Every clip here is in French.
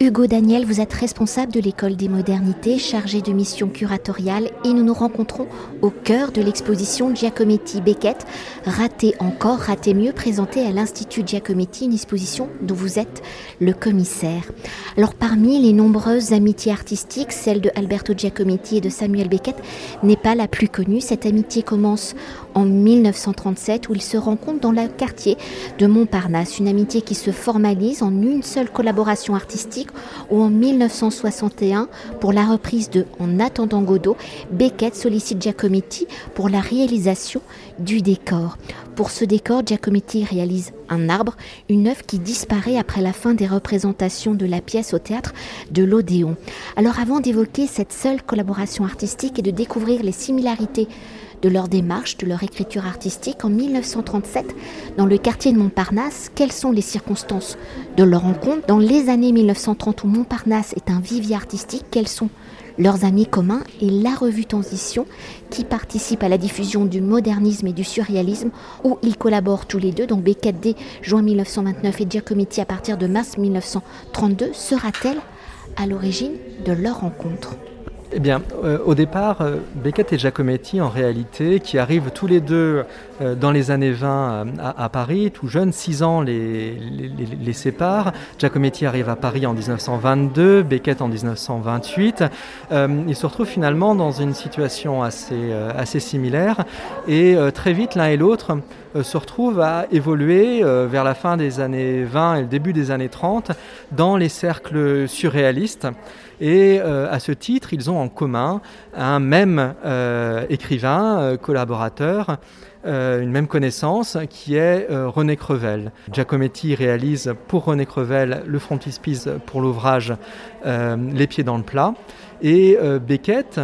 Hugo Daniel, vous êtes responsable de l'école des modernités, chargé de mission curatoriale, et nous nous rencontrons au cœur de l'exposition Giacometti Beckett, raté encore, raté mieux, présentée à l'Institut Giacometti, une exposition dont vous êtes le commissaire. Alors parmi les nombreuses amitiés artistiques, celle de Alberto Giacometti et de Samuel Beckett n'est pas la plus connue. Cette amitié commence en 1937 où ils se rencontrent dans le quartier de Montparnasse, une amitié qui se formalise en une seule collaboration artistique ou en 1961, pour la reprise de En attendant Godot, Beckett sollicite Giacometti pour la réalisation du décor. Pour ce décor, Giacometti réalise un arbre, une œuvre qui disparaît après la fin des représentations de la pièce au théâtre de l'Odéon. Alors avant d'évoquer cette seule collaboration artistique et de découvrir les similarités de leur démarche, de leur écriture artistique en 1937 dans le quartier de Montparnasse. Quelles sont les circonstances de leur rencontre Dans les années 1930 où Montparnasse est un vivier artistique, quels sont leurs amis communs? Et la revue Transition qui participe à la diffusion du modernisme et du surréalisme où ils collaborent tous les deux. Donc Beckett dès juin 1929 et Giacometti à partir de mars 1932 sera-t-elle à l'origine de leur rencontre? Eh bien, euh, au départ, euh, Beckett et Giacometti, en réalité, qui arrivent tous les deux euh, dans les années 20 à, Paris, tout jeunes, 6 ans les, les, séparent. Giacometti arrive à Paris en 1922, Beckett en 1928. ils se retrouvent finalement dans une situation assez, assez similaire et très vite, l'un et l'autre se retrouvent à évoluer vers la fin des années 20 et le début des années 30 dans les cercles surréalistes. Et euh, à ce titre, ils ont en commun un même euh, écrivain, euh, collaborateur, une même connaissance qui est René Crevel. Giacometti réalise pour René Crevel le frontispice pour l'ouvrage Les pieds dans le plat. Et Beckett,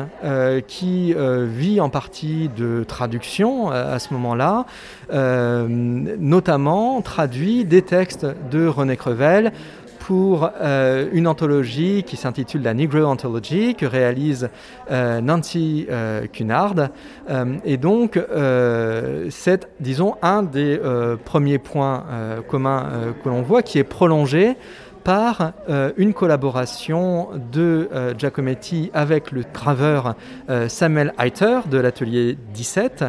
qui vit en partie de traduction à ce moment-là, notamment traduit des textes de René Crevel pour euh, une anthologie qui s'intitule la Negro Anthology que réalise euh, Nancy euh, Cunard. et donc, c'est, disons, un des premiers points communs que l'on voit qui est prolongé par euh, une collaboration de euh, Giacometti avec le graveur euh, Samuel Heiter de l'atelier 17,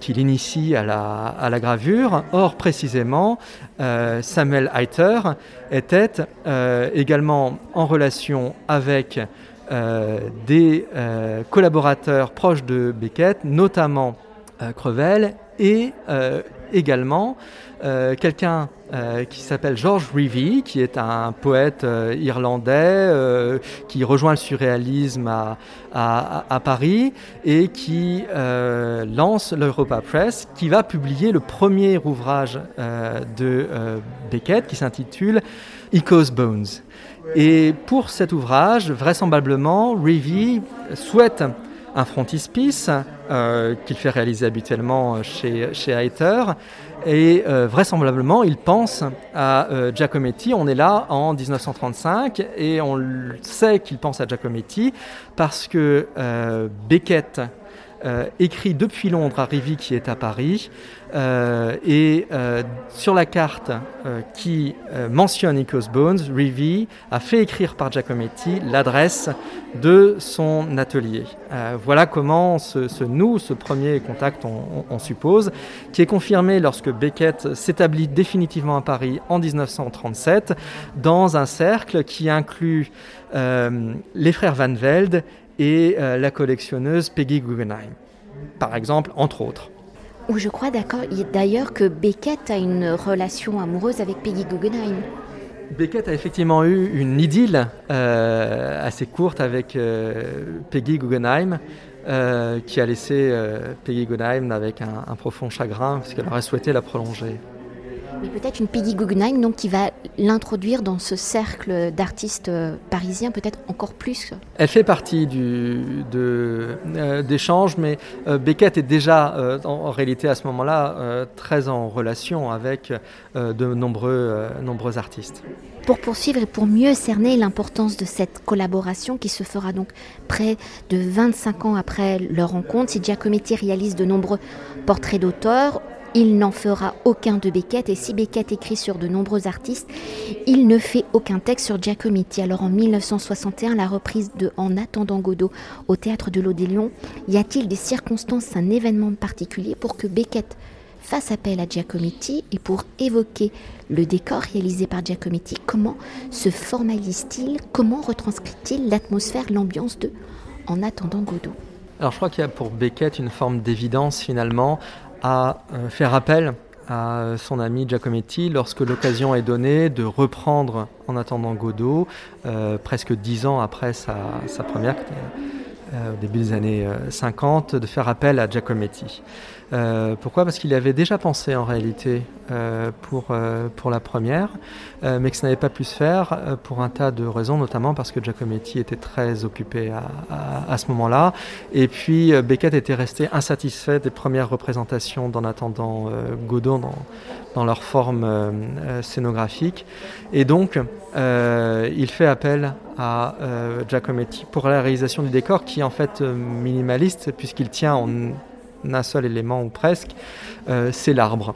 qui l'initie à la, à la, gravure. Or, précisément, Samuel Heiter était également en relation avec des collaborateurs proches de Beckett, notamment Crevel, et également euh, quelqu'un euh, qui s'appelle George Reevy, qui est un poète euh, irlandais qui rejoint le surréalisme à, à, Paris et qui lance l'Europa Press, qui va publier le premier ouvrage de Beckett qui s'intitule Echo's Bones. Et pour cet ouvrage, vraisemblablement, Reevy souhaite un frontispice qu'il fait réaliser habituellement chez, chez Heiter et euh, vraisemblablement, il pense à euh, Giacometti. On est là en 1935 et on sait qu'il pense à Giacometti parce que euh, Beckett euh, écrit depuis Londres à Rivi qui est à Paris. Euh, et euh, sur la carte qui mentionne Icos Bones, Rivi a fait écrire par Giacometti l'adresse de son atelier. voilà comment se, noue ce premier contact, on, suppose, qui est confirmé lorsque Beckett s'établit définitivement à Paris en 1937 dans un cercle qui inclut les frères Van Velde et euh, la collectionneuse Peggy Guggenheim, par exemple, entre autres. Ou je crois d'accord, d'ailleurs que Beckett a une relation amoureuse avec Peggy Guggenheim. Beckett a effectivement eu une idylle euh, assez courte avec euh, Peggy Guggenheim, qui a laissé Peggy Guggenheim avec un, un profond chagrin, parce qu'elle aurait souhaité la prolonger. Mais peut-être une Peggy Guggenheim donc, qui va l'introduire dans ce cercle d'artistes euh, parisiens, peut-être encore plus. Elle fait partie du, de, euh, d'échanges, mais euh, Beckett est déjà en, réalité à ce moment-là très en relation avec de nombreux, nombreux artistes. Pour poursuivre et pour mieux cerner l'importance de cette collaboration qui se fera donc près de 25 ans après leur rencontre, si Giacometti réalise de nombreux portraits d'auteurs, il n'en fera aucun de Beckett et si Beckett écrit sur de nombreux artistes, il ne fait aucun texte sur Giacometti. Alors en 1961, la reprise de En attendant Godot au théâtre de l'Odélion, y a-t-il des circonstances, un événement particulier pour que Beckett fasse appel à Giacometti et pour évoquer le décor réalisé par Giacometti, comment se formalise-t-il, comment retranscrit-il l'atmosphère, l'ambiance de En attendant Godot? Alors je crois qu'il y a pour Beckett une forme d'évidence finalement à euh, faire appel à son ami Giacometti lorsque l'occasion est donnée de reprendre En attendant Godot, euh, presque dix ans après sa, première, euh, au début des années 50, de faire appel à Giacometti. Euh, pourquoi? Parce qu'il avait déjà pensé en réalité euh, pour, euh, pour la première, mais que ça n'avait pas pu se faire pour un tas de raisons, notamment parce que Giacometti était très occupé à, à, ce moment-là. Et puis Beckett était resté insatisfait des premières représentations d'En attendant Godot dans, dans leur forme scénographique. Et donc, il fait appel à Giacometti pour la réalisation du décor qui en fait minimaliste puisqu'il tient en un seul élément ou presque, euh, c'est l'arbre.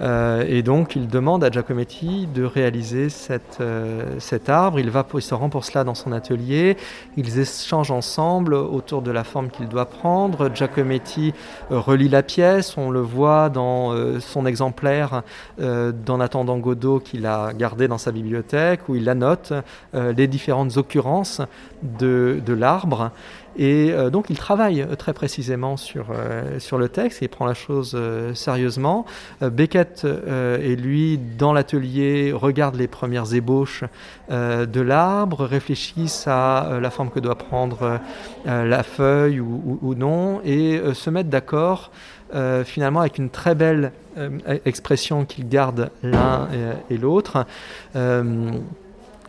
Euh, et donc il demande à Giacometti de réaliser cette, euh, cet arbre. Il, va, il se rend pour cela dans son atelier. Ils échangent ensemble autour de la forme qu'il doit prendre. Giacometti relit la pièce. On le voit dans son exemplaire d'En attendant Godot qu'il a gardé dans sa bibliothèque, où il annote les différentes occurrences de, de l'arbre. Et euh, donc il travaille euh, très précisément sur, euh, sur le texte, il prend la chose sérieusement. Beckett et lui, dans l'atelier, regardent les premières ébauches de l'arbre, réfléchissent à la forme que doit prendre la feuille ou, non, et se mettent d'accord finalement avec une très belle expression qu'ils gardent l'un et, et l'autre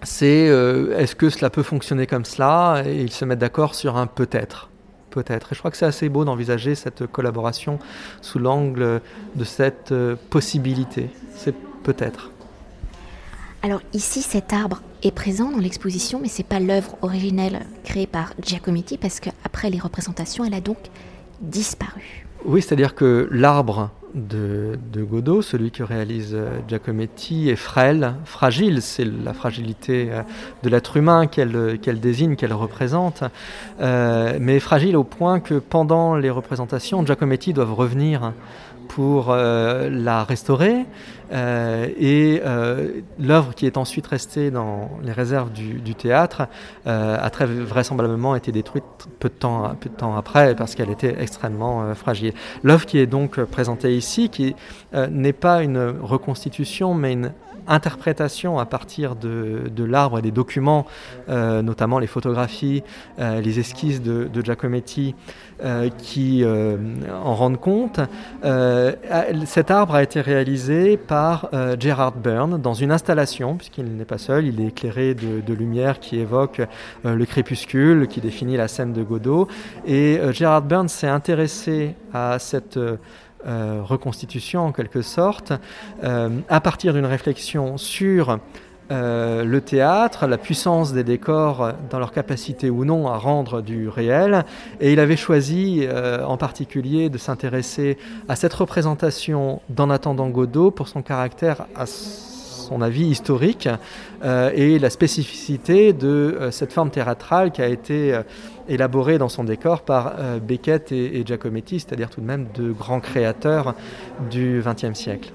c'est euh, est-ce que cela peut fonctionner comme cela Et ils se mettent d'accord sur un peut-être. Peut-être. Et je crois que c'est assez beau d'envisager cette collaboration sous l'angle de cette euh, possibilité. C'est peut-être. Alors ici, cet arbre est présent dans l'exposition, mais ce n'est pas l'œuvre originelle créée par Giacometti, parce qu'après les représentations, elle a donc disparu. Oui, c'est-à-dire que l'arbre de, Godot, celui que réalise euh, Giacometti, est frêle, fragile. C'est la fragilité euh, de l'être humain qu'elle désigne, qu'elle représente, euh, mais fragile au point que pendant les représentations, Giacometti doivent revenir pour euh, la restaurer. Euh, et euh, l'œuvre qui est ensuite restée dans les réserves du, théâtre a très vraisemblablement été détruite peu de temps, peu de temps après parce qu'elle était extrêmement fragile. L'œuvre qui est donc présentée ici, qui n'est pas une reconstitution mais une interprétation à partir de, de l'arbre et des documents, notamment les photographies, les esquisses de, Giacometti, qui en rendent compte. Cet arbre a été réalisé par Gerard Byrne dans une installation, puisqu'il n'est pas seul, il est éclairé de, lumière qui évoque le crépuscule, qui définit la scène de Godot. Et Gerard Byrne s'est intéressé à cette euh, reconstitution en quelque sorte, euh, à partir d'une réflexion sur euh, le théâtre, la puissance des décors dans leur capacité ou non à rendre du réel. Et il avait choisi en particulier de s'intéresser à cette représentation d'En attendant Godot pour son caractère à son avis historique euh, et la spécificité de euh, cette forme théâtrale qui a été euh, élaborée dans son décor par Beckett et, et Giacometti, c'est-à-dire tout de même de grands créateurs du XXe siècle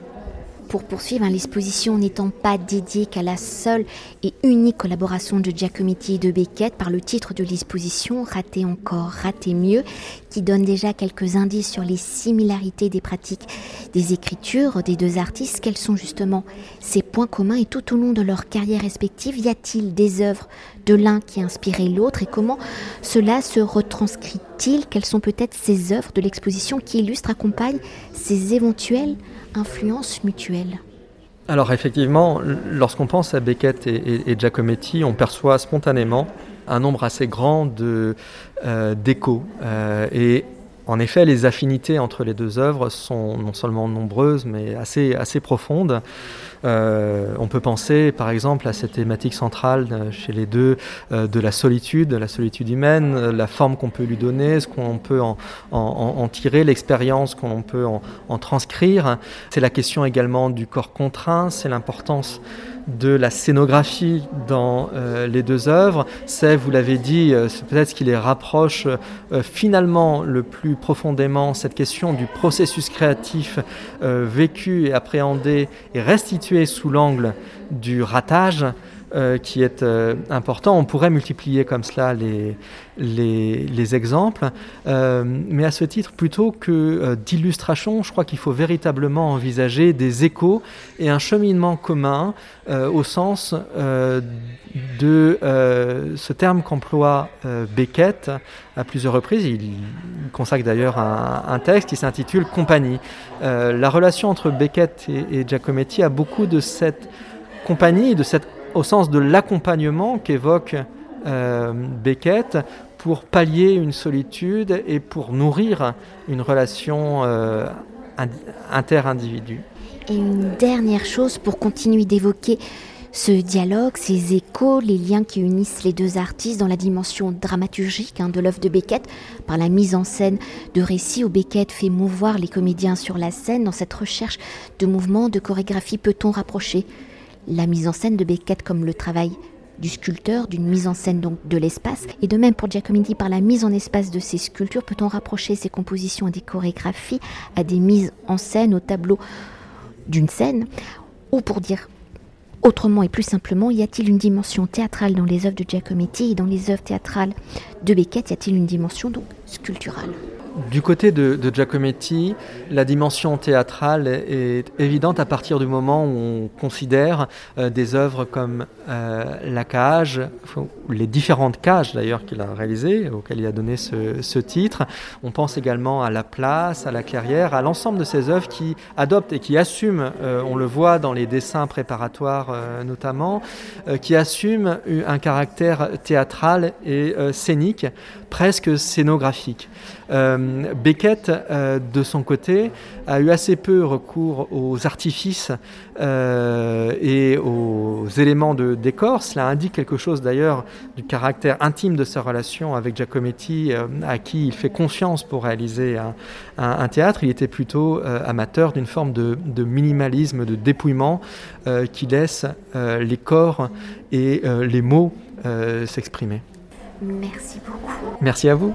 pour poursuivre, hein, l'exposition n'étant pas dédiée qu'à la seule et unique collaboration de Giacometti et de Beckett par le titre de l'exposition Raté encore, raté mieux, qui donne déjà quelques indices sur les similarités des pratiques des écritures des deux artistes. Quels sont justement ces points communs et tout au long de leur carrière respective, y a-t-il des œuvres de l'un qui a inspiré l'autre et comment cela se retranscrit-il? Quelles sont peut-être ces œuvres de l'exposition qui illustrent, accompagnent ces éventuelles influences mutuelles alors effectivement, lorsqu'on pense à Beckett et, Giacometti, on perçoit spontanément un nombre assez grand de, euh, d'échos. Euh, et En effet, les affinités entre les deux œuvres sont non seulement nombreuses, mais assez, assez profondes. Euh, on peut penser par exemple à cette thématique centrale euh, chez les deux euh, de la solitude, la solitude humaine, la forme qu'on peut lui donner, ce qu'on peut en, tirer, l'expérience qu'on peut en transcrire. C'est la question également du corps contraint, c'est l'importance de la scénographie dans euh, les deux œuvres, c'est, vous l'avez dit, euh, peut-être ce qui les rapproche euh, finalement le plus profondément, cette question du processus créatif vécu et appréhendé et restitué sous l'angle du ratage. Euh, qui est euh, important. On pourrait multiplier comme cela les, les, exemples, euh, mais à ce titre, plutôt que d'illustration, je crois qu'il faut véritablement envisager des échos et un cheminement commun au sens de ce terme qu'emploie Beckett à plusieurs reprises. Il, consacre d'ailleurs un, texte qui s'intitule Compagnie. la relation entre Beckett et, et Giacometti a beaucoup de cette compagnie de cette au sens de l'accompagnement qu'évoque euh, Beckett pour pallier une solitude et pour nourrir une relation euh, inter-individu. Et une dernière chose pour continuer d'évoquer ce dialogue, ces échos, les liens qui unissent les deux artistes dans la dimension dramaturgique hein, de l'œuvre de Beckett, par la mise en scène de récits où Beckett fait mouvoir les comédiens sur la scène. Dans cette recherche de mouvements, de chorégraphie, peut-on rapprocher la mise en scène de Beckett comme le travail du sculpteur, d'une mise en scène donc de l'espace. Et de même pour Giacometti, par la mise en espace de ses sculptures, peut-on rapprocher ses compositions à des chorégraphies, à des mises en scène, au tableau d'une scène? Ou pour dire autrement et plus simplement, y a-t-il une dimension théâtrale dans les œuvres de Giacometti? Et dans les œuvres théâtrales de Beckett Y a-t-il une dimension donc sculpturale? Du côté de, Giacometti, la dimension théâtrale est évidente à partir du moment où on considère euh, des œuvres comme euh, La Cage, les différentes cages d'ailleurs qu'il a réalisées, auxquelles il a donné ce, titre. On pense également à La Place, à La Clairière, à l'ensemble de ces œuvres qui adoptent et qui assument, euh, on le voit dans les dessins préparatoires notamment, qui assument un caractère théâtral et scénique, presque scénographique. Euh, Beckett, euh, de son côté, a eu assez peu recours aux artifices euh, et aux éléments de décor. Cela indique quelque chose d'ailleurs du caractère intime de sa relation avec Giacometti, à qui il fait confiance pour réaliser un, théâtre. Il était plutôt amateur d'une forme de, de, minimalisme, de dépouillement qui laisse les corps et les mots s'exprimer. Merci beaucoup. Merci à vous.